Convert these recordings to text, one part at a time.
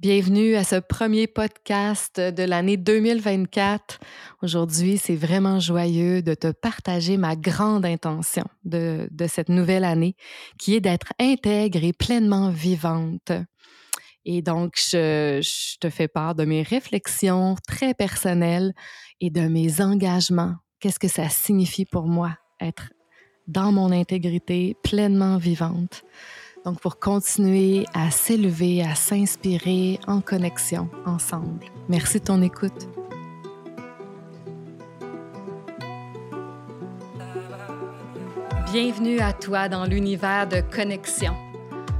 Bienvenue à ce premier podcast de l'année 2024. Aujourd'hui, c'est vraiment joyeux de te partager ma grande intention de, cette nouvelle année, qui est d'être intègre et pleinement vivante. Et donc, je, te fais part de mes réflexions très personnelles et de mes engagements. Qu'est-ce que ça signifie pour moi être dans mon intégrité, pleinement vivante? Donc, pour continuer à s'élever, à s'inspirer en connexion ensemble. Merci de ton écoute. Bienvenue à toi dans l'univers de connexion,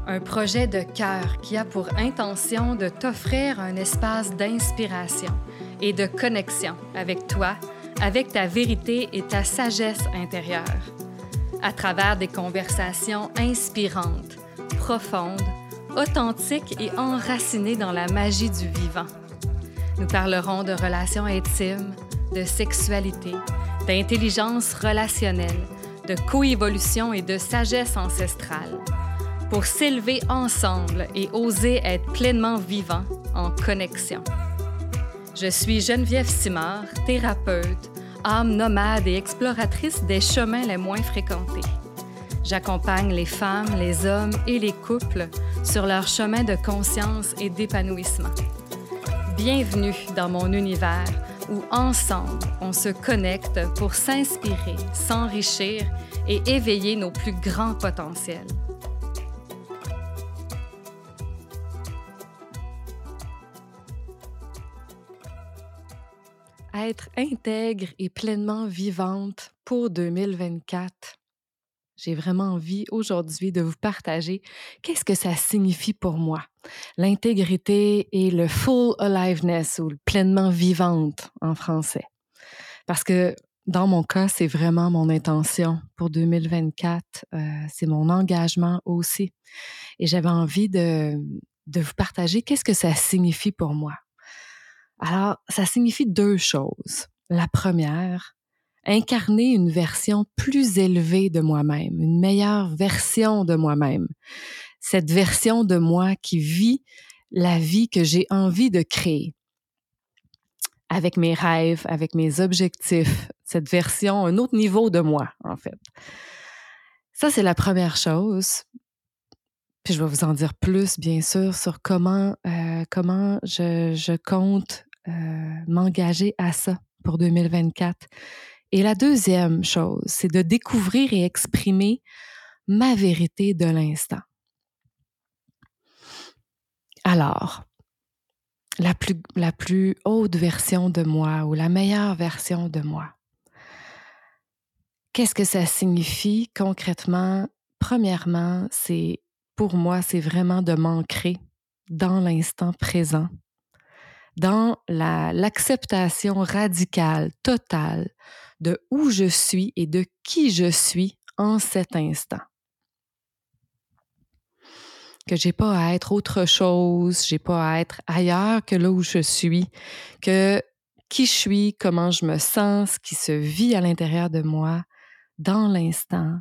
un projet de cœur qui a pour intention de t'offrir un espace d'inspiration et de connexion avec toi, avec ta vérité et ta sagesse intérieure, à travers des conversations inspirantes profonde, authentique et enracinée dans la magie du vivant. Nous parlerons de relations intimes, de sexualité, d'intelligence relationnelle, de coévolution et de sagesse ancestrale pour s'élever ensemble et oser être pleinement vivant en connexion. Je suis Geneviève Simard, thérapeute, âme nomade et exploratrice des chemins les moins fréquentés. J'accompagne les femmes, les hommes et les couples sur leur chemin de conscience et d'épanouissement. Bienvenue dans mon univers où ensemble on se connecte pour s'inspirer, s'enrichir et éveiller nos plus grands potentiels. Être intègre et pleinement vivante pour 2024 j'ai vraiment envie aujourd'hui de vous partager qu'est-ce que ça signifie pour moi. L'intégrité et le full aliveness ou pleinement vivante en français. Parce que dans mon cas, c'est vraiment mon intention pour 2024. Euh, c'est mon engagement aussi. Et j'avais envie de, de vous partager qu'est-ce que ça signifie pour moi. Alors, ça signifie deux choses. La première, incarner une version plus élevée de moi-même, une meilleure version de moi-même. Cette version de moi qui vit la vie que j'ai envie de créer avec mes rêves, avec mes objectifs, cette version, un autre niveau de moi, en fait. Ça, c'est la première chose. Puis je vais vous en dire plus, bien sûr, sur comment, euh, comment je, je compte euh, m'engager à ça pour 2024. Et la deuxième chose, c'est de découvrir et exprimer ma vérité de l'instant. Alors, la plus, haute version de moi ou la meilleure version de moi. Qu'est-ce que ça signifie concrètement? Premièrement, c'est pour moi, c'est vraiment de m'ancrer dans l'instant présent, dans l'acceptation radicale, totale de où je suis et de qui je suis en cet instant. Que j'ai pas à être autre chose, j'ai pas à être ailleurs que là où je suis, que qui je suis, comment je me sens, ce qui se vit à l'intérieur de moi, dans l'instant,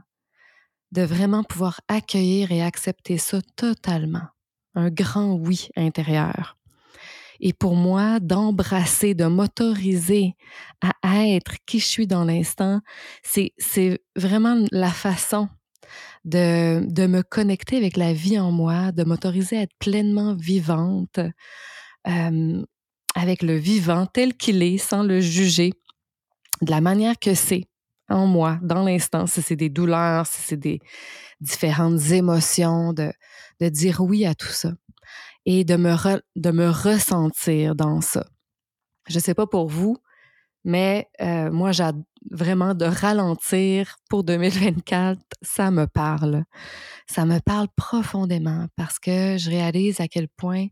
de vraiment pouvoir accueillir et accepter ça totalement. Un grand oui intérieur et pour moi, d'embrasser, de m'autoriser à être qui je suis dans l'instant, c'est, vraiment la façon de, de me connecter avec la vie en moi, de m'autoriser à être pleinement vivante, euh, avec le vivant tel qu'il est, sans le juger, de la manière que c'est en moi, dans l'instant, si c'est des douleurs, si c'est des différentes émotions, de, de dire oui à tout ça et de me, de me ressentir dans ça. Je sais pas pour vous, mais euh, moi, j'ai vraiment de ralentir pour 2024, ça me parle. Ça me parle profondément parce que je réalise à quel point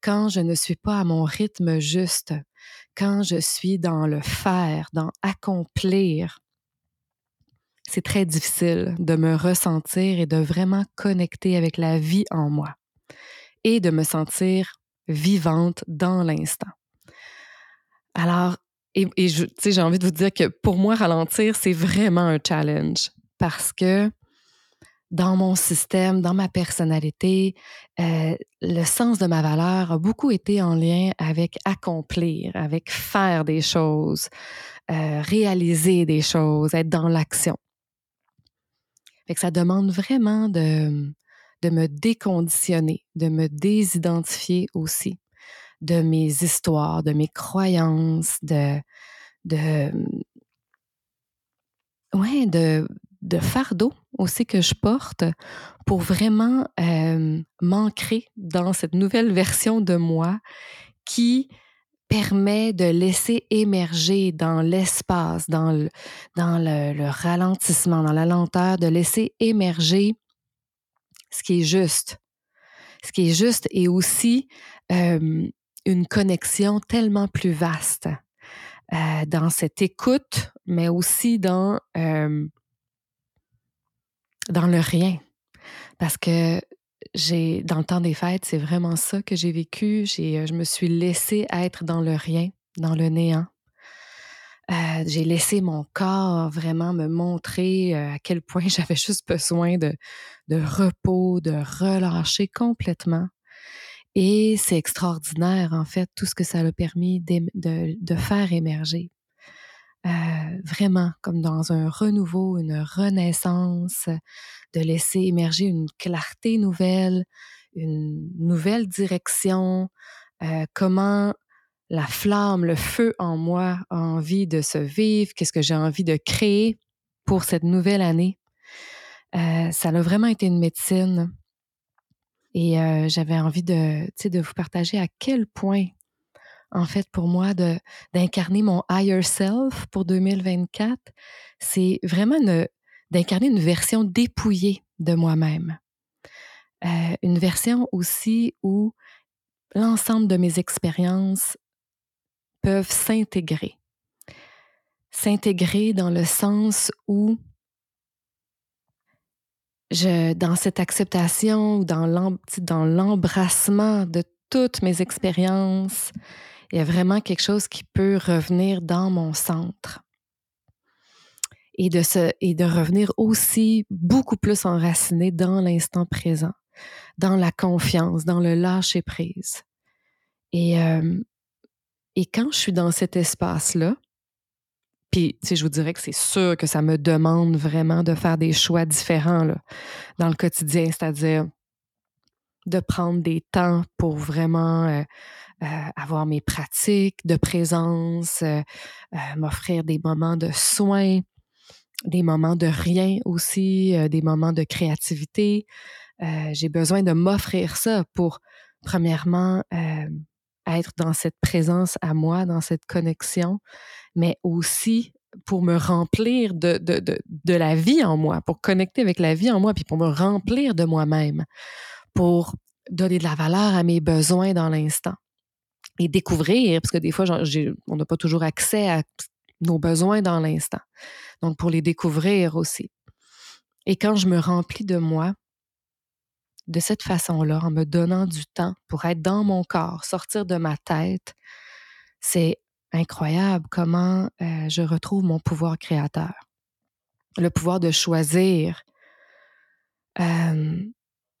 quand je ne suis pas à mon rythme juste, quand je suis dans le faire, dans accomplir, c'est très difficile de me ressentir et de vraiment connecter avec la vie en moi et de me sentir vivante dans l'instant. Alors, et, et j'ai envie de vous dire que pour moi, ralentir, c'est vraiment un challenge parce que dans mon système, dans ma personnalité, euh, le sens de ma valeur a beaucoup été en lien avec accomplir, avec faire des choses, euh, réaliser des choses, être dans l'action. Ça demande vraiment de, de me déconditionner, de me désidentifier aussi de mes histoires, de mes croyances, de, de, ouais, de, de fardeau aussi que je porte pour vraiment euh, m'ancrer dans cette nouvelle version de moi qui permet de laisser émerger dans l'espace, dans, le, dans le, ralentissement, dans la lenteur, de laisser émerger ce qui est juste. Ce qui est juste et aussi une connexion tellement plus vaste euh, dans cette écoute, mais aussi dans, dans le rien. Parce que j'ai, dans le temps des fêtes, c'est vraiment ça que j'ai vécu. J'ai, euh, je me suis laissée être dans le rien, dans le néant. J'ai laissé mon corps vraiment me montrer à quel point j'avais juste besoin de, repos, de relâcher complètement. Et c'est extraordinaire, en fait, tout ce que ça a permis de, faire émerger. Euh, vraiment, comme dans un renouveau, une renaissance, de laisser émerger une clarté nouvelle, une nouvelle direction, euh, comment la flamme, le feu en moi envie de se vivre, qu'est-ce que j'ai envie de créer pour cette nouvelle année? Euh, ça a vraiment été une médecine et euh, j'avais envie de, de vous partager à quel point, en fait, pour moi, d'incarner mon higher self pour 2024, c'est vraiment d'incarner une version dépouillée de moi-même. Euh, une version aussi où l'ensemble de mes expériences peuvent s'intégrer. S'intégrer dans le sens où dans cette acceptation ou dans l'embrassement de toutes mes expériences, il y a vraiment quelque chose qui peut revenir dans mon centre. Et de, et de revenir aussi beaucoup plus enraciné dans l'instant présent, dans la confiance, dans le lâcher prise. Et, euh, et quand je suis dans cet espace-là, puis, tu sais, je vous dirais que c'est sûr que ça me demande vraiment de faire des choix différents là, dans le quotidien, c'est-à-dire de prendre des temps pour vraiment euh, euh, avoir mes pratiques de présence, euh, m'offrir des moments de soins, des moments de rien aussi, des moments de créativité. J'ai besoin de m'offrir ça pour, premièrement, être dans cette présence à moi, dans cette connexion, mais aussi pour me remplir de, la vie en moi, pour connecter avec la vie en moi, puis pour me remplir de moi-même, pour donner de la valeur à mes besoins dans l'instant et découvrir, parce que des fois, on n'a pas toujours accès à nos besoins dans l'instant. Donc, pour les découvrir aussi. Et quand je me remplis de moi, de cette façon-là, en me donnant du temps pour être dans mon corps, sortir de ma tête, c'est incroyable comment euh, je retrouve mon pouvoir créateur. Le pouvoir de choisir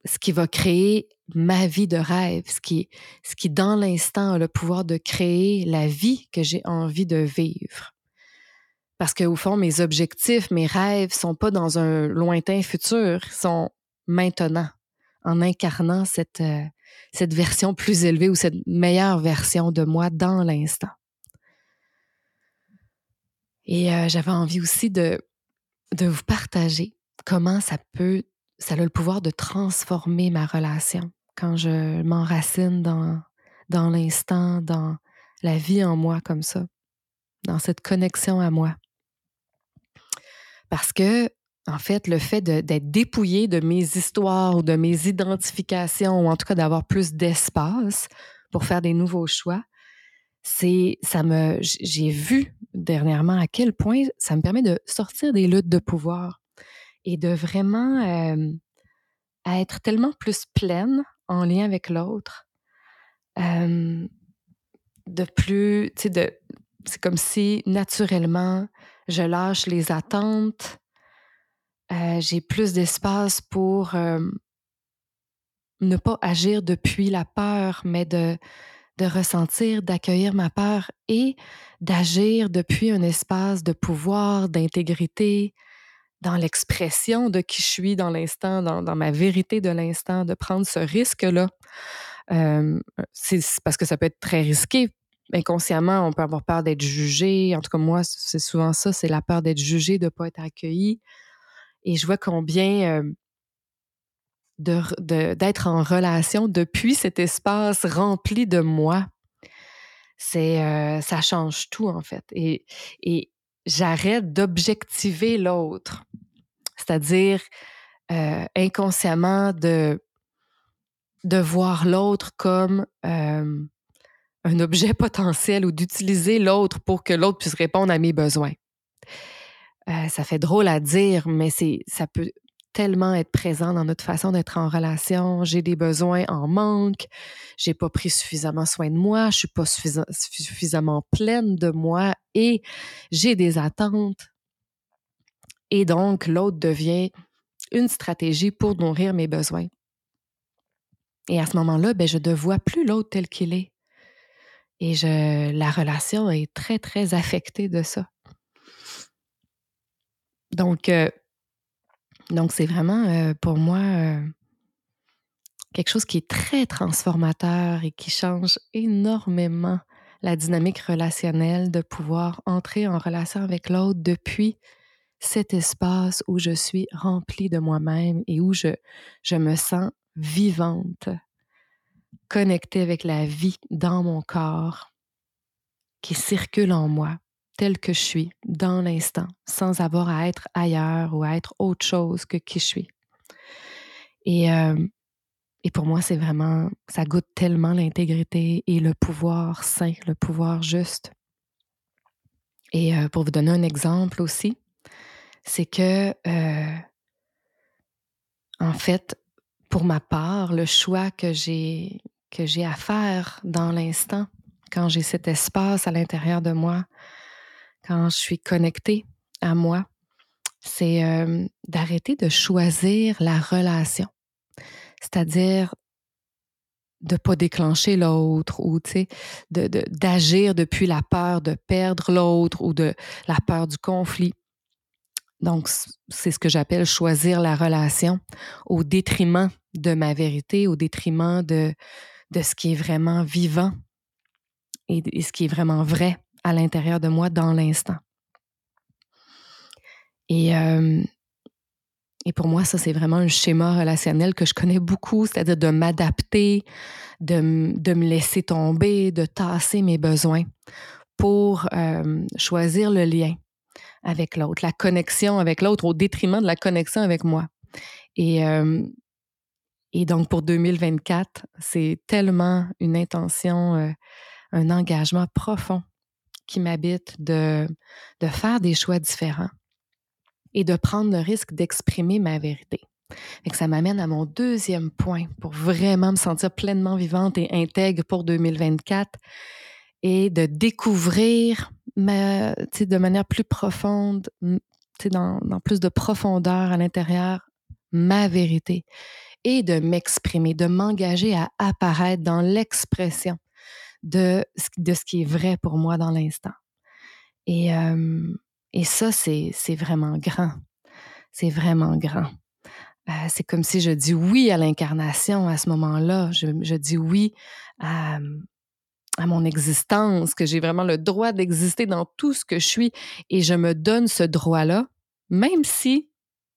ce qui va créer ma vie de rêve, ce qui, ce qui dans l'instant a le pouvoir de créer la vie que j'ai envie de vivre. Parce qu'au fond, mes objectifs, mes rêves sont pas dans un lointain futur, sont maintenant, en incarnant cette, euh, cette version plus élevée ou cette meilleure version de moi dans l'instant. Et euh, j'avais envie aussi de, de vous partager comment ça peut, ça a le pouvoir de transformer ma relation quand je m'enracine dans, dans l'instant, dans la vie en moi comme ça, dans cette connexion à moi. Parce que, en fait, le fait d'être dépouillé de mes histoires ou de mes identifications, ou en tout cas d'avoir plus d'espace pour faire des nouveaux choix, c'est ça me j'ai vu dernièrement à quel point ça me permet de sortir des luttes de pouvoir et de vraiment être tellement plus pleine en lien avec l'autre. de plus, tu sais, c'est comme si naturellement je lâche les attentes Euh, j'ai plus d'espace pour ne pas agir depuis la peur, mais de, de ressentir, d'accueillir ma peur et d'agir depuis un espace de pouvoir, d'intégrité, dans l'expression de qui je suis dans l'instant, dans, dans, ma vérité de l'instant, de prendre ce risque-là. c'est parce que ça peut être très risqué. Inconsciemment, on peut avoir peur d'être jugé. En tout cas, moi, c'est souvent ça, c'est la peur d'être jugé, de ne pas être accueilli. Et je vois combien d'être en relation depuis cet espace rempli de moi, ça change tout en fait. Et, et j'arrête d'objectiver l'autre, c'est-à-dire inconsciemment de de voir l'autre comme un objet potentiel ou d'utiliser l'autre pour que l'autre puisse répondre à mes besoins. Ça fait drôle à dire, mais c'est ça peut tellement être présent dans notre façon d'être en relation. J'ai des besoins en manque, j'ai pas pris suffisamment soin de moi, je suis pas suffisamment pleine de moi et j'ai des attentes. Et donc, l'autre devient une stratégie pour nourrir mes besoins. Et à ce moment-là, ben, je ne vois plus l'autre tel qu'il est. Et je, la relation est très, très affectée de ça. Donc, euh, donc, c'est vraiment euh, pour moi euh, quelque chose qui est très transformateur et qui change énormément la dynamique relationnelle de pouvoir entrer en relation avec l'autre depuis cet espace où je suis remplie de moi-même et où je me sens vivante, connectée avec la vie dans mon corps qui circule en moi tel que je suis, dans l'instant, sans avoir à être ailleurs ou à être autre chose que qui je suis. Et, euh, et pour moi, c'est vraiment, ça goûte tellement l'intégrité et le pouvoir sain, le pouvoir juste. Et euh, pour vous donner un exemple aussi, c'est que, euh, en fait, pour ma part, le choix que j'ai que j'ai à faire dans l'instant, quand j'ai cet espace à l'intérieur de moi, quand je suis connectée à moi, c'est euh, d'arrêter de choisir la relation. C'est-à-dire de ne pas déclencher l'autre ou d'agir de, depuis la peur de perdre l'autre ou de la peur du conflit. Donc, c'est ce que j'appelle choisir la relation au détriment de ma vérité, au détriment de, ce qui est vraiment vivant et ce qui est vraiment vrai à l'intérieur de moi dans l'instant. Et, et pour moi, ça, c'est vraiment un schéma relationnel que je connais beaucoup, c'est-à-dire de m'adapter, de, de, me laisser tomber, de tasser mes besoins pour choisir le lien avec l'autre, la connexion avec l'autre au détriment de la connexion avec moi. Et, et donc, pour 2024, c'est tellement une intention, un engagement profond qui m'habite de, faire des choix différents et de prendre le risque d'exprimer ma vérité. Et ça m'amène à mon deuxième point pour vraiment me sentir pleinement vivante et intègre pour 2024 et de découvrir de manière plus profonde, dans, dans plus de profondeur à l'intérieur, ma vérité et de m'exprimer, de m'engager à apparaître dans l'expression de, ce qui est vrai pour moi dans l'instant. Et, et ça, c'est vraiment grand. C'est vraiment grand. Euh, c'est comme si je dis oui à l'incarnation à ce moment-là. Je, je, dis oui à, à mon existence, que j'ai vraiment le droit d'exister dans tout ce que je suis et je me donne ce droit-là, même si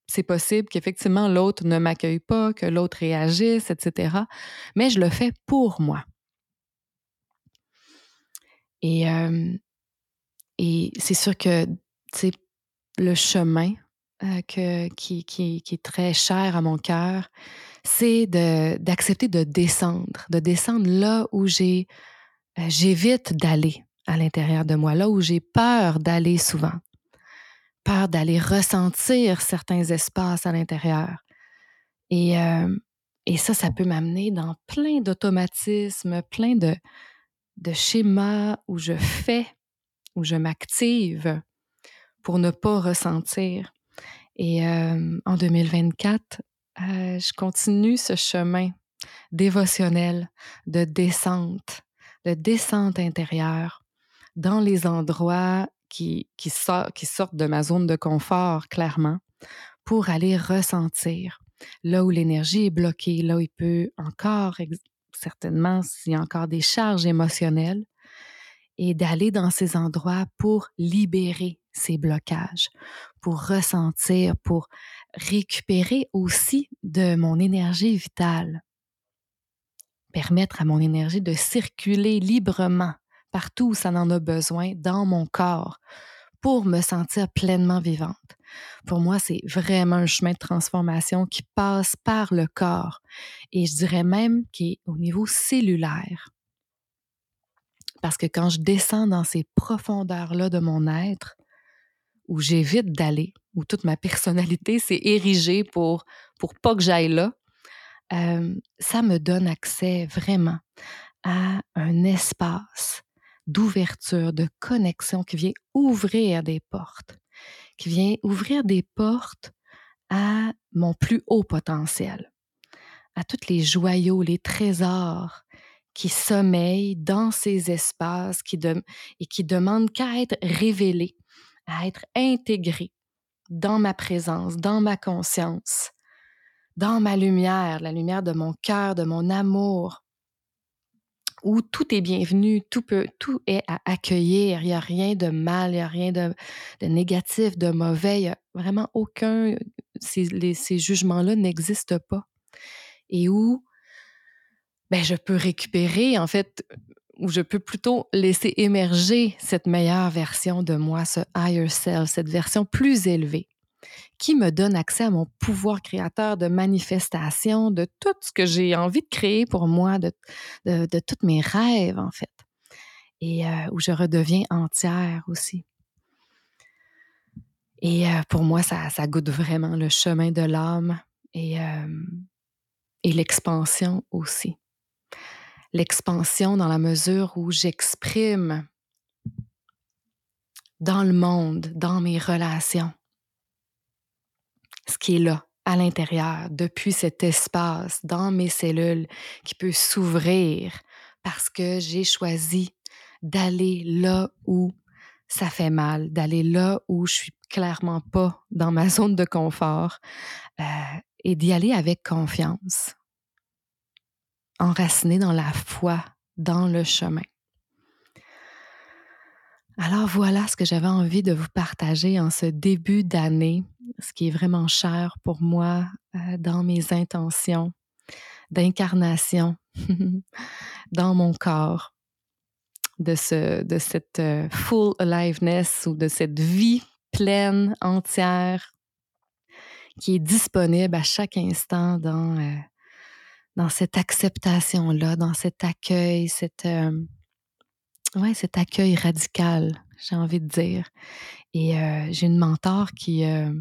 c'est possible qu'effectivement l'autre ne m'accueille pas, que l'autre réagisse, etc. Mais je le fais pour moi. Et, c'est sûr que le chemin qui, est très cher à mon cœur, c'est d'accepter de, descendre, de descendre là où j'évite d'aller à l'intérieur de moi, là où j'ai peur d'aller souvent, peur d'aller ressentir certains espaces à l'intérieur. Et ça, ça peut m'amener dans plein d'automatismes, plein de, de schémas où je fais, où je m'active pour ne pas ressentir. Et en 2024, je continue ce chemin dévotionnel de descente, de descente intérieure dans les endroits qui, qui, qui sortent de ma zone de confort, clairement, pour aller ressentir là où l'énergie est bloquée, là où il peut encore, certainement, s'il y a encore des charges émotionnelles, et d'aller dans ces endroits pour libérer ces blocages, pour ressentir, pour récupérer aussi de mon énergie vitale, permettre à mon énergie de circuler librement partout où ça en a besoin dans mon corps pour me sentir pleinement vivante. Pour moi, c'est vraiment un chemin de transformation qui passe par le corps et je dirais même qui est au niveau cellulaire. Parce que quand je descends dans ces profondeurs-là de mon être, où j'évite d'aller, où toute ma personnalité s'est érigée pour, pour pas que j'aille là, euh, ça me donne accès vraiment à un espace d'ouverture, de connexion qui vient ouvrir des portes, qui vient ouvrir des portes à mon plus haut potentiel, à tous les joyaux, les trésors qui sommeillent dans ces espaces et qui demandent qu'à être révélés, à être intégrés dans ma présence, dans ma conscience, dans ma lumière, la lumière de mon cœur, de mon amour, où tout est bienvenu, tout, peut, tout est à accueillir, il n'y a rien de mal, il n'y a rien de, négatif, de mauvais, il n'y a vraiment aucun, ces, ces jugements-là n'existent pas. Et où ben, je peux récupérer, en fait, ou je peux plutôt laisser émerger cette meilleure version de moi, ce higher self, cette version plus élevée qui me donne accès à mon pouvoir créateur de manifestation, de tout ce que j'ai envie de créer pour moi, de, de, tous mes rêves, en fait, et euh, où je redeviens entière aussi. Et euh, pour moi, ça, ça, goûte vraiment le chemin de l'âme et, euh, et l'expansion aussi. L'expansion dans la mesure où j'exprime dans le monde, dans mes relations, ce qui est là, à l'intérieur, depuis cet espace, dans mes cellules, qui peut s'ouvrir parce que j'ai choisi d'aller là où ça fait mal, d'aller là où je suis clairement pas dans ma zone de confort euh, et d'y aller avec confiance, enraciné dans la foi, dans le chemin. Alors voilà ce que j'avais envie de vous partager en ce début d'année, ce qui est vraiment cher pour moi euh, dans mes intentions d'incarnation dans mon corps, de, ce, cette euh, full aliveness ou de cette vie pleine, entière, qui est disponible à chaque instant dans, euh, dans cette acceptation-là, dans cet accueil, cette ouais, cet accueil radical, j'ai envie de dire. Et euh, j'ai une mentor qui, euh,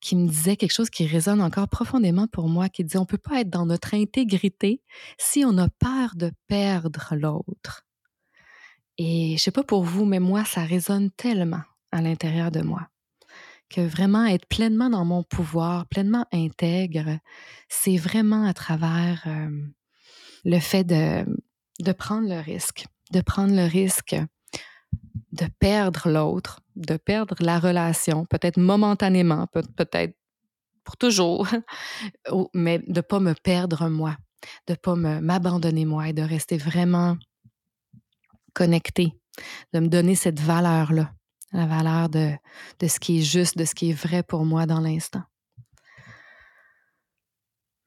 qui me disait quelque chose qui résonne encore profondément pour moi, qui dit on ne peut pas être dans notre intégrité si on a peur de perdre l'autre. Et je sais pas pour vous, mais moi, ça résonne tellement à l'intérieur de moi que vraiment être pleinement dans mon pouvoir, pleinement intègre, c'est vraiment à travers euh, le fait de prendre le risque, de prendre le risque de perdre l'autre, de perdre la relation, peut-être momentanément, peut-être pour toujours, mais de ne pas me perdre moi, de ne pas m'abandonner moi et de rester vraiment connecté, de me donner cette valeur-là, la valeur de, de ce qui est juste, de ce qui est vrai pour moi dans l'instant.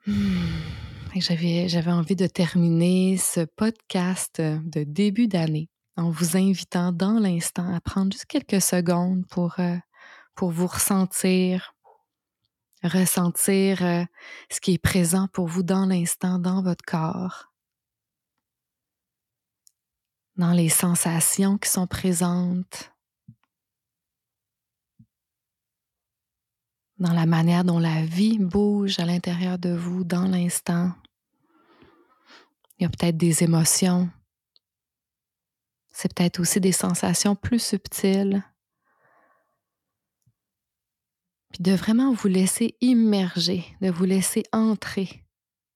Hmm. J'avais, envie de terminer ce podcast de début d'année en vous invitant dans l'instant à prendre juste quelques secondes pour, euh, vous ressentir, ressentir euh, ce qui est présent pour vous dans l'instant, dans votre corps, dans les sensations qui sont présentes, dans la manière dont la vie bouge à l'intérieur de vous dans l'instant. Il y a peut-être des émotions. C'est peut-être aussi des sensations plus subtiles. Puis de vraiment vous laisser immerger, de vous laisser entrer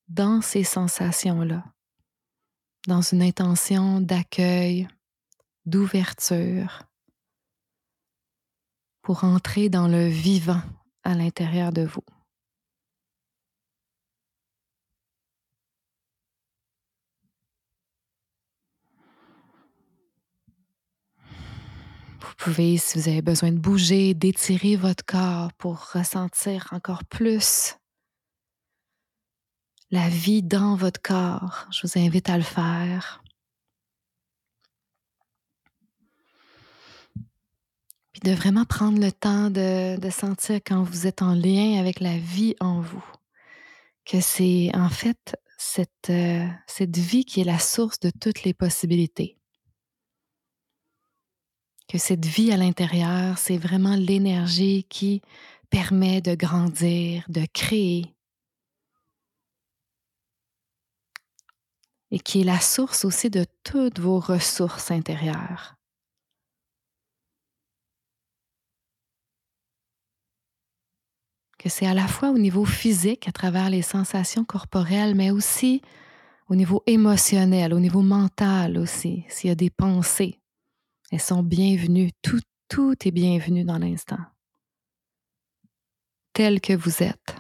dans ces sensations-là, dans une intention d'accueil, d'ouverture, pour entrer dans le vivant à l'intérieur de vous. Vous pouvez, si vous avez besoin de bouger, d'étirer votre corps pour ressentir encore plus la vie dans votre corps. Je vous invite à le faire. De vraiment prendre le temps de, sentir quand vous êtes en lien avec la vie en vous, que c'est en fait euh, cette vie qui est la source de toutes les possibilités que cette vie à l'intérieur, c'est vraiment l'énergie qui permet de grandir, de créer, et qui est la source aussi de toutes vos ressources intérieures. Que c'est à la fois au niveau physique, à travers les sensations corporelles, mais aussi au niveau émotionnel, au niveau mental aussi, s'il y a des pensées, elles sont bienvenues. Tout, tout est bienvenu dans l'instant. Tel que vous êtes.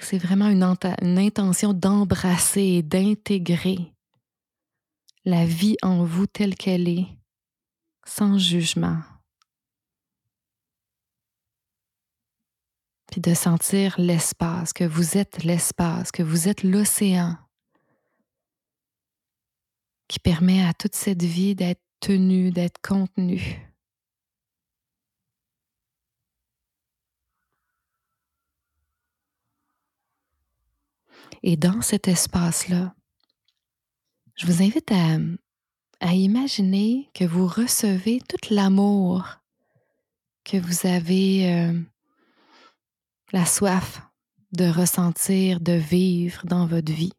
C'est vraiment une, une intention d'embrasser et d'intégrer la vie en vous telle qu'elle est, sans jugement. puis de sentir l'espace, que vous êtes l'espace, que vous êtes l'océan qui permet à toute cette vie d'être tenue, d'être contenue. Et dans cet espace-là, je vous invite à, imaginer que vous recevez tout l'amour que vous avez euh, la soif de ressentir, de vivre dans votre vie,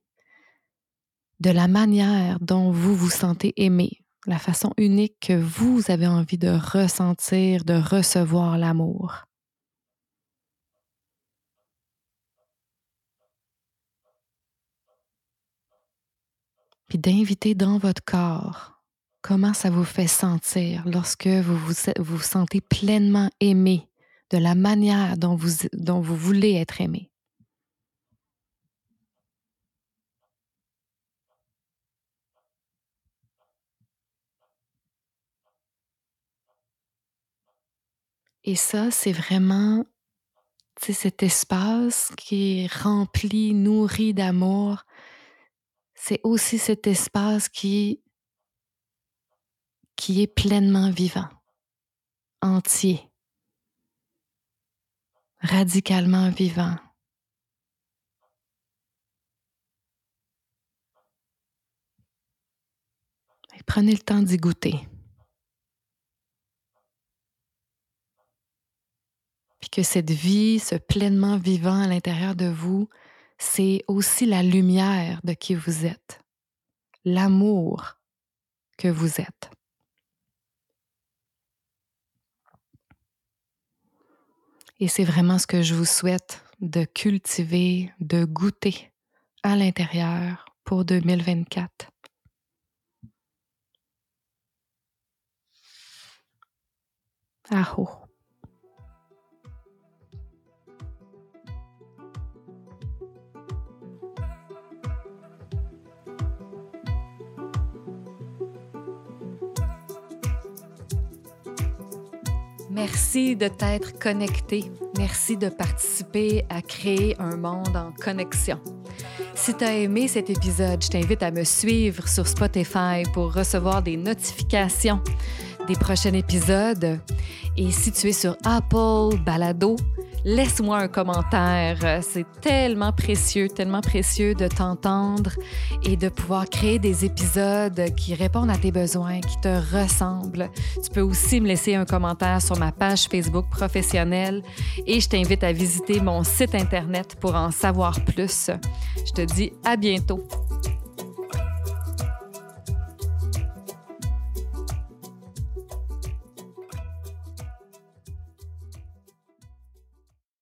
de la manière dont vous vous sentez aimé, la façon unique que vous avez envie de ressentir, de recevoir l'amour. Puis d'inviter dans votre corps comment ça vous fait sentir lorsque vous vous, vous sentez pleinement aimé de la manière dont vous, dont vous voulez être aimé. Et ça, c'est vraiment cet espace qui est rempli, nourri d'amour. C'est aussi cet espace qui, est pleinement vivant, entier radicalement vivant. prenez le temps d'y goûter. Puis que cette vie, ce pleinement vivant à l'intérieur de vous, c'est aussi la lumière de qui vous êtes, l'amour que vous êtes. Et c'est vraiment ce que je vous souhaite de cultiver, de goûter à l'intérieur pour 2024. Aho. Merci de t'être connecté. Merci de participer à créer un monde en connexion. Si tu as aimé cet épisode, je t'invite à me suivre sur Spotify pour recevoir des notifications des prochains épisodes. Et si tu es sur Apple Balado, laisse-moi un commentaire. C'est tellement précieux, tellement précieux de t'entendre et de pouvoir créer des épisodes qui répondent à tes besoins, qui te ressemblent. Tu peux aussi me laisser un commentaire sur ma page Facebook professionnelle et je t'invite à visiter mon site Internet pour en savoir plus. Je te dis à bientôt.